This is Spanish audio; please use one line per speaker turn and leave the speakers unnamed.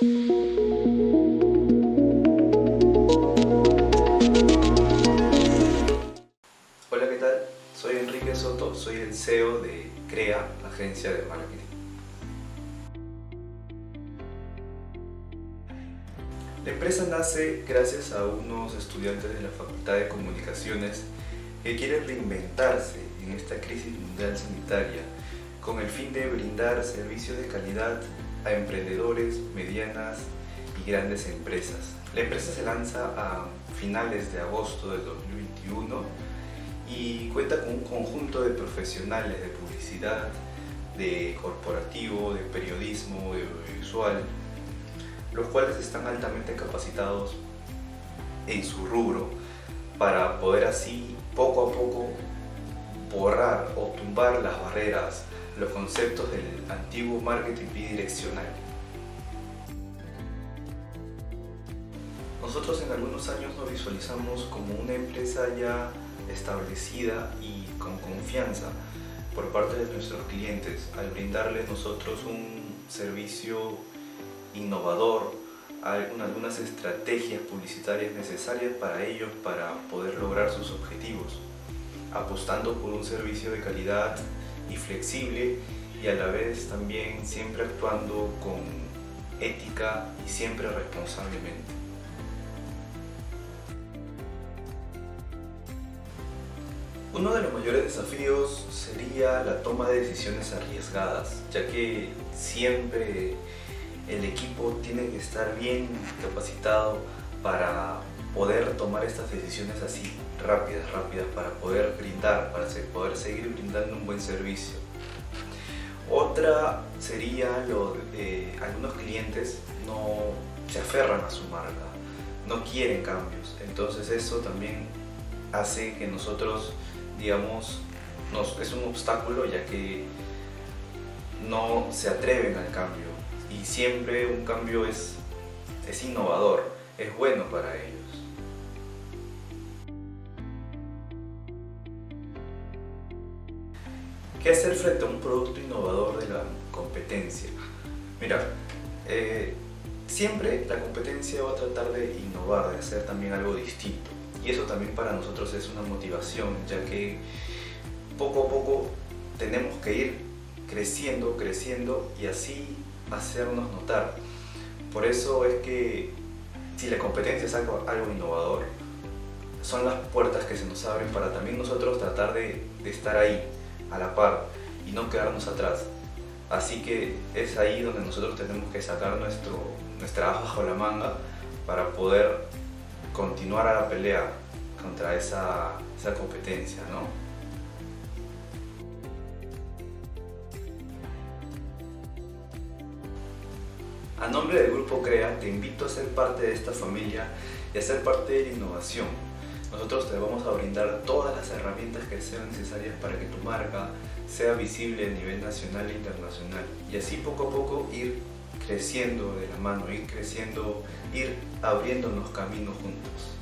Hola, ¿qué tal? Soy Enrique Soto, soy el CEO de CREA, agencia de marketing. La empresa nace gracias a unos estudiantes de la Facultad de Comunicaciones que quieren reinventarse en esta crisis mundial sanitaria con el fin de brindar servicios de calidad a emprendedores, medianas y grandes empresas. La empresa se lanza a finales de agosto del 2021 y cuenta con un conjunto de profesionales de publicidad, de corporativo, de periodismo, de audiovisual, los cuales están altamente capacitados en su rubro para poder así poco a poco borrar o tumbar las barreras, los conceptos del antiguo marketing bidireccional. Nosotros en algunos años nos visualizamos como una empresa ya establecida y con confianza por parte de nuestros clientes al brindarles nosotros un servicio innovador, algunas estrategias publicitarias necesarias para ellos para poder lograr sus objetivos, apostando por un servicio de calidad y flexible y a la vez también siempre actuando con ética y siempre responsablemente. Uno de los mayores desafíos sería la toma de decisiones arriesgadas, ya que siempre el equipo tiene que estar bien capacitado para poder tomar estas decisiones así rápidas, rápidas, para poder brindar, para poder seguir brindando un buen servicio. Otra sería lo de algunos clientes no se aferran a su marca, no quieren cambios, entonces eso también hace que nosotros digamos, es un obstáculo ya que no se atreven al cambio y siempre un cambio es, es innovador, es bueno para ellos. ¿Qué hacer frente a un producto innovador de la competencia? Mira, eh, siempre la competencia va a tratar de innovar, de hacer también algo distinto. Y eso también para nosotros es una motivación, ya que poco a poco tenemos que ir creciendo, creciendo y así hacernos notar. Por eso es que si la competencia es algo, innovador, son las puertas que se nos abren para también nosotros tratar de estar ahí, a la par, y no quedarnos atrás. Así que es ahí donde nosotros tenemos que sacar nuestro, nuestra ajo bajo la manga para poder continuar a la pelea contra esa, esa competencia, ¿no? A nombre del Grupo CREA te invito a ser parte de esta familia y a ser parte de la innovación. Nosotros te vamos a brindar todas las herramientas que sean necesarias para que tu marca sea visible a nivel nacional e internacional y así poco a poco ir creciendo de la mano, ir creciendo, ir abriéndonos caminos juntos.